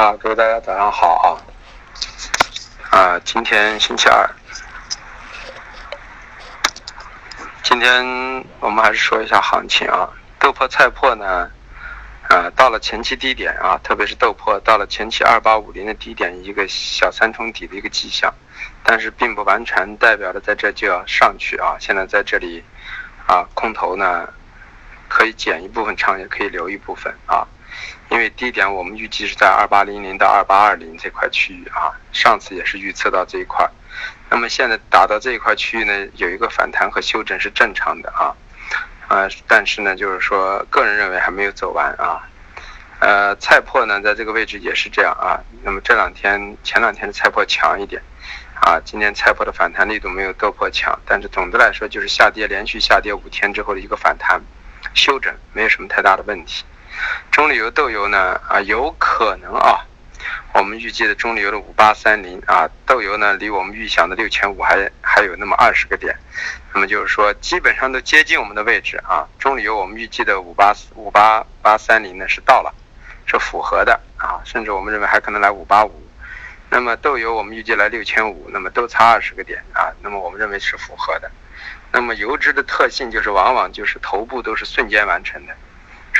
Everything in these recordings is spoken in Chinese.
啊，各位大家早上好啊！啊，今天星期二，今天我们还是说一下行情啊。豆粕、菜粕呢，啊，到了前期低点啊，特别是豆粕到了前期二八五零的低点，一个小三重底的一个迹象，但是并不完全代表着在这就要上去啊。现在在这里啊，空头呢可以减一部分仓，也可以留一部分啊。因为低点我们预计是在二八零零到二八二零这块区域啊，上次也是预测到这一块，那么现在打到这一块区域呢，有一个反弹和修整是正常的啊，呃，但是呢，就是说个人认为还没有走完啊，呃，菜粕呢在这个位置也是这样啊，那么这两天前两天的菜粕强一点，啊，今天菜粕的反弹力度没有豆粕强，但是总的来说就是下跌连续下跌五天之后的一个反弹修整，没有什么太大的问题。中榈油豆油呢啊，有可能啊，我们预计的中榈油的五八三零啊，豆油呢离我们预想的六千五还还有那么二十个点，那么就是说基本上都接近我们的位置啊。中榈油我们预计的五八五八八三零呢是到了，是符合的啊，甚至我们认为还可能来五八五。那么豆油我们预计来六千五，那么都差二十个点啊，那么我们认为是符合的。那么油脂的特性就是往往就是头部都是瞬间完成的。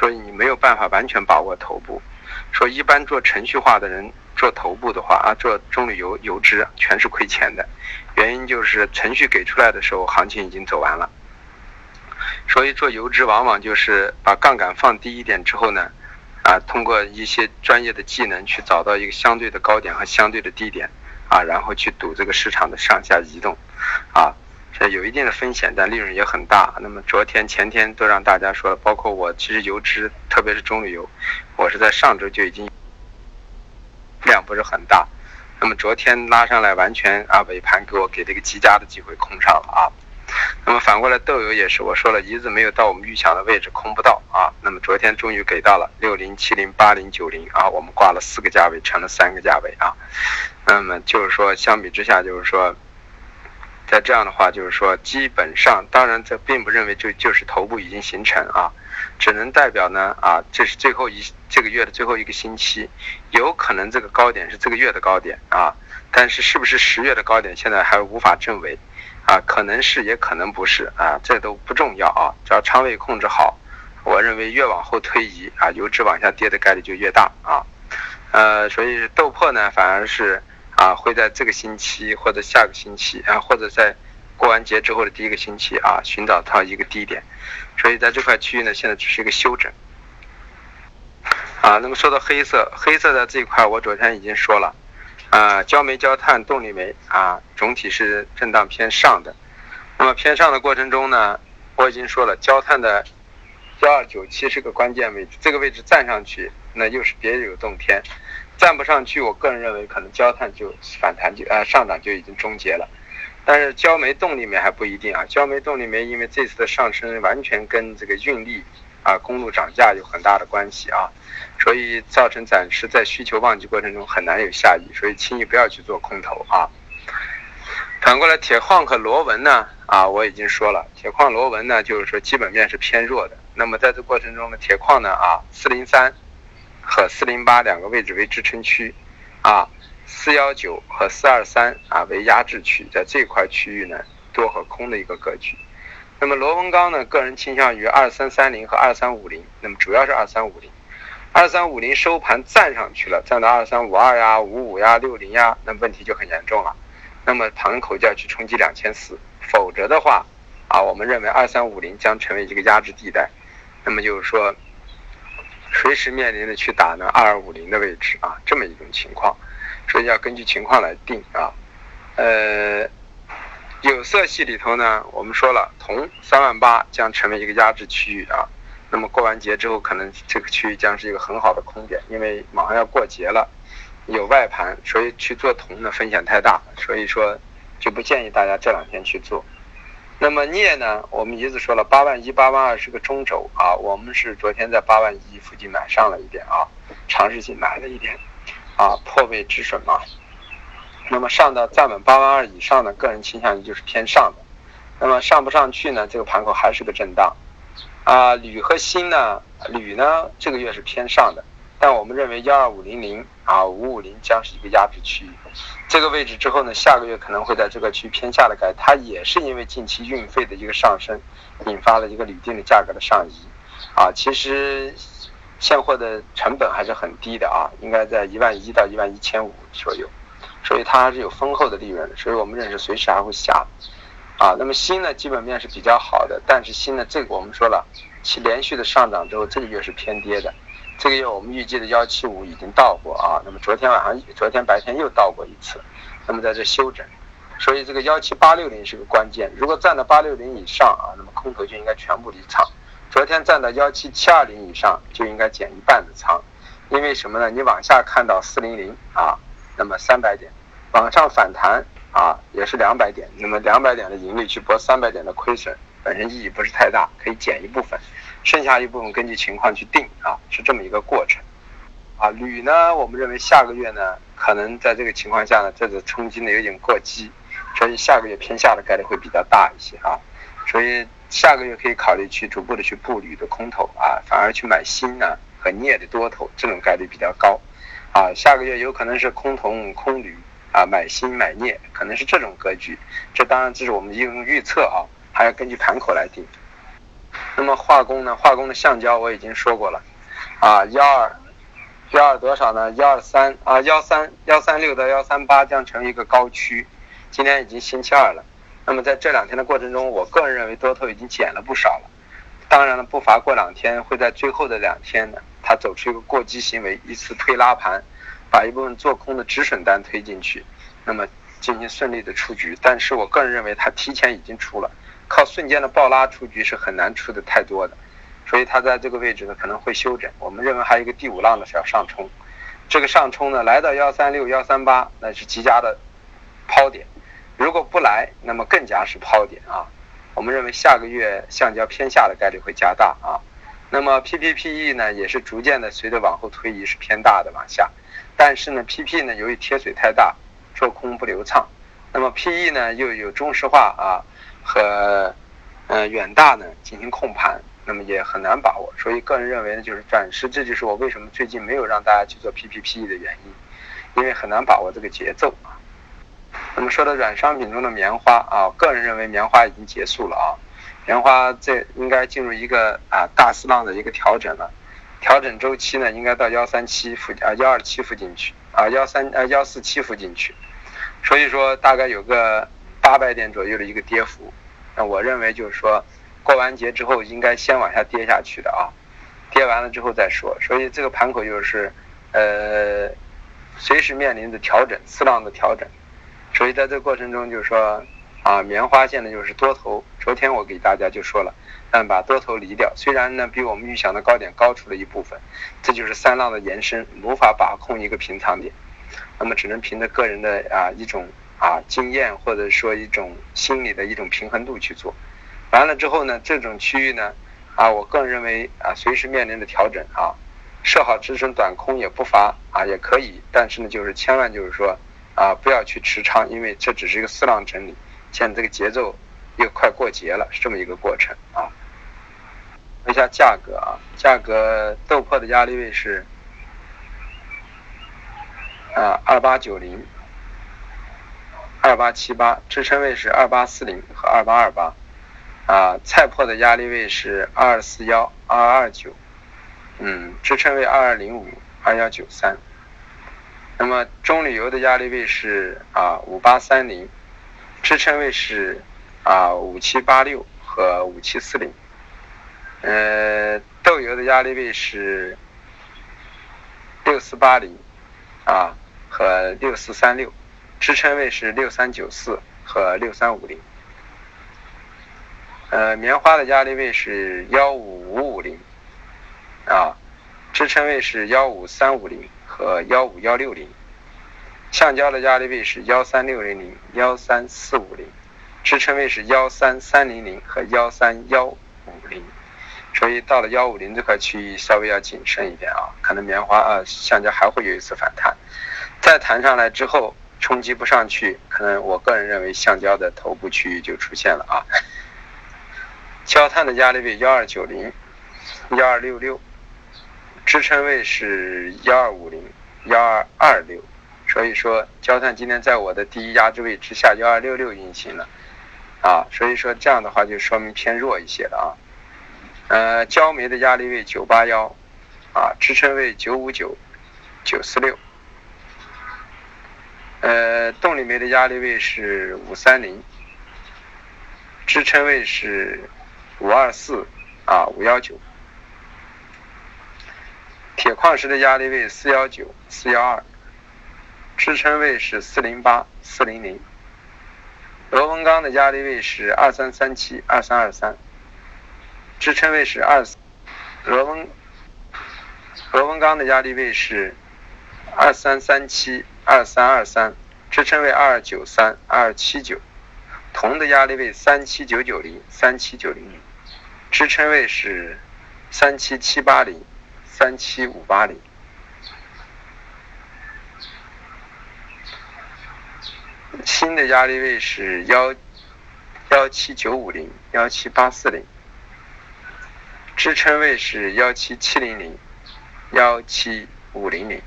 所以你没有办法完全把握头部。说一般做程序化的人做头部的话啊，做中铝油油脂全是亏钱的。原因就是程序给出来的时候，行情已经走完了。所以做油脂往往就是把杠杆放低一点之后呢，啊，通过一些专业的技能去找到一个相对的高点和相对的低点，啊，然后去赌这个市场的上下移动，啊。这有一定的风险，但利润也很大。那么昨天、前天都让大家说了，包括我，其实油脂，特别是中旅油，我是在上周就已经量不是很大。那么昨天拉上来，完全啊尾盘给我给了一个极佳的机会空上了啊。那么反过来豆油也是，我说了一直没有到我们预想的位置，空不到啊。那么昨天终于给到了六零、七零、八零、九零啊，我们挂了四个价位，成了三个价位啊。那么就是说，相比之下，就是说。在这样的话，就是说，基本上，当然，这并不认为就就是头部已经形成啊，只能代表呢啊，这是最后一这个月的最后一个星期，有可能这个高点是这个月的高点啊，但是是不是十月的高点，现在还无法证伪。啊，可能是也可能不是。啊，这都不重要啊，只要仓位控制好，我认为越往后推移啊，油脂往下跌的概率就越大啊，呃，所以豆粕呢，反而是。啊，会在这个星期或者下个星期啊，或者在过完节之后的第一个星期啊，寻找到一个低点，所以在这块区域呢，现在只是一个休整。啊，那么说到黑色，黑色的这一块，我昨天已经说了，啊，焦煤、焦炭、动力煤啊，总体是震荡偏上的。那么偏上的过程中呢，我已经说了，焦炭的幺二九七是个关键位置，这个位置站上去，那又是别有洞天。站不上去，我个人认为可能焦炭就反弹就呃上涨就已经终结了，但是焦煤动力煤还不一定啊。焦煤动力煤因为这次的上升完全跟这个运力啊公路涨价有很大的关系啊，所以造成暂时在需求旺季过程中很难有下移，所以轻易不要去做空头啊。反过来铁矿和螺纹呢啊我已经说了，铁矿螺纹呢就是说基本面是偏弱的，那么在这过程中呢铁矿呢啊四零三。和四零八两个位置为支撑区，啊，四幺九和四二三啊为压制区，在这块区域呢多和空的一个格局。那么螺纹钢呢，个人倾向于二三三零和二三五零，那么主要是二三五零，二三五零收盘站上去了，站到二三五二呀、五五呀、六零呀，那问题就很严重了。那么盘口就要去冲击两千四，否则的话，啊，我们认为二三五零将成为一个压制地带。那么就是说。随时面临的去打呢二二五零的位置啊，这么一种情况，所以要根据情况来定啊。呃，有色系里头呢，我们说了，铜三万八将成为一个压制区域啊。那么过完节之后，可能这个区域将是一个很好的空点，因为马上要过节了，有外盘，所以去做铜呢风险太大，所以说就不建议大家这两天去做。那么镍呢？我们一直说了，八万一、八万二是个中轴啊。我们是昨天在八万一附近买上了一点啊，尝试性买了一点，啊，破位止损嘛。那么上到站稳八万二以上呢，个人倾向于就是偏上的。那么上不上去呢？这个盘口还是个震荡。啊，铝和锌呢？铝呢这个月是偏上的，但我们认为幺二五零零啊五五零将是一个压制区域。这个位置之后呢，下个月可能会在这个区偏下的概率，它也是因为近期运费的一个上升，引发了一个铝锭的价格的上移。啊，其实现货的成本还是很低的啊，应该在一万一到一万一千五左右，所以它还是有丰厚的利润，所以我们认识随时还会下。啊，那么锌呢，基本面是比较好的，但是锌呢，这个我们说了，其连续的上涨之后，这个月是偏跌的。这个月我们预计的幺七五已经到过啊，那么昨天晚上、昨天白天又到过一次，那么在这休整，所以这个幺七八六零是个关键。如果站到八六零以上啊，那么空头就应该全部离场。昨天站到幺七七二零以上，就应该减一半的仓，因为什么呢？你往下看到四零零啊，那么三百点，往上反弹。啊，也是两百点，那么两百点的盈利去博三百点的亏损，本身意义不是太大，可以减一部分，剩下一部分根据情况去定啊，是这么一个过程。啊，铝呢，我们认为下个月呢，可能在这个情况下呢，这次冲击呢有点过激，所以下个月偏下的概率会比较大一些啊，所以下个月可以考虑去逐步的去布铝的空头啊，反而去买锌呢和镍的多头，这种概率比较高。啊，下个月有可能是空铜空铝。啊，买锌买镍可能是这种格局，这当然这是我们用预测啊，还要根据盘口来定。那么化工呢？化工的橡胶我已经说过了，啊，幺二幺二多少呢？幺二三啊，幺三幺三六到幺三八将成为一个高区，今天已经星期二了。那么在这两天的过程中，我个人认为多头已经减了不少了。当然了，不乏过两天会在最后的两天呢，它走出一个过激行为，一次推拉盘。把一部分做空的止损单推进去，那么进行顺利的出局。但是我个人认为它提前已经出了，靠瞬间的暴拉出局是很难出的太多的，所以它在这个位置呢可能会休整。我们认为还有一个第五浪的是要上冲，这个上冲呢来到幺三六幺三八那是极佳的抛点，如果不来那么更加是抛点啊。我们认为下个月橡胶偏下的概率会加大啊。那么 PPPE 呢也是逐渐的随着往后推移是偏大的往下。但是呢，PP 呢由于贴水太大，做空不流畅。那么 PE 呢又有中石化啊和呃远大呢进行控盘，那么也很难把握。所以个人认为呢，就是暂时，这就是我为什么最近没有让大家去做 PPPE 的原因，因为很难把握这个节奏啊。那么说到软商品中的棉花啊，个人认为棉花已经结束了啊，棉花这应该进入一个啊大四浪的一个调整了。调整周期呢，应该到幺三七附啊幺二七附近去啊幺三呃幺四七附近去，所以说大概有个八百点左右的一个跌幅，我认为就是说过完节之后应该先往下跌下去的啊，跌完了之后再说，所以这个盘口就是呃随时面临着调整四浪的调整，所以在这个过程中就是说啊棉花现在就是多头，昨天我给大家就说了。但把多头离掉，虽然呢比我们预想的高点高出了一部分，这就是三浪的延伸，无法把控一个平仓点，那么只能凭着个人的啊一种啊经验或者说一种心理的一种平衡度去做。完了之后呢，这种区域呢啊，我个人认为啊随时面临的调整啊，设好止损短空也不乏啊也可以，但是呢就是千万就是说啊不要去持仓，因为这只是一个四浪整理，现在这个节奏又快过节了，是这么一个过程啊。说一下价格啊，价格豆粕的压力位是啊二八九零、二八七八，支撑位是二八四零和二八二八，啊菜粕的压力位是二二四幺、二二九，嗯，支撑位二二零五、二幺九三，那么中铝油的压力位是啊五八三零，支撑位是啊五七八六和五七四零。呃，豆油的压力位是六四八零啊和六四三六，支撑位是六三九四和六三五零。呃，棉花的压力位是幺五五五零啊，支撑位是幺五三五零和幺五幺六零。橡胶的压力位是幺三六零零、幺三四五零，支撑位是幺三三零零和幺三幺五零。所以到了幺五零这块区域，稍微要谨慎一点啊，可能棉花啊橡胶还会有一次反弹，再弹上来之后冲击不上去，可能我个人认为橡胶的头部区域就出现了啊。焦炭的压力位幺二九零、幺二六六，支撑位是幺二五零、幺二二六，所以说焦炭今天在我的第一压制位之下幺二六六运行了，啊，所以说这样的话就说明偏弱一些了啊。呃，焦煤的压力位九八幺，啊，支撑位九五九、九四六。呃，动力煤的压力位是五三零，支撑位是五二四，啊，五幺九。铁矿石的压力位四幺九四幺二，支撑位是四零八四零零。螺纹钢的压力位是二三三七二三二三，支撑位是二。螺纹螺纹钢的压力位是二三三七二三二三，支撑位二九三二七九。铜的压力位三七九九零三七九零零，支撑位是三七七八零。三七五八零，新的压力位是幺幺七九五零幺七八四零，支撑位是幺七七零零幺七五零零。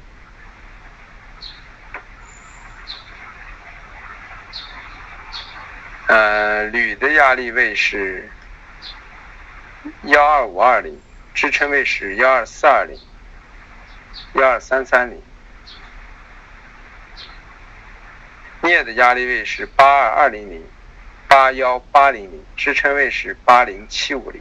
呃，铝的压力位是幺二五二零。支撑位是幺二四二零、幺二三三零，镍的压力位是八二二零零、八幺八零零，支撑位是八零七五零。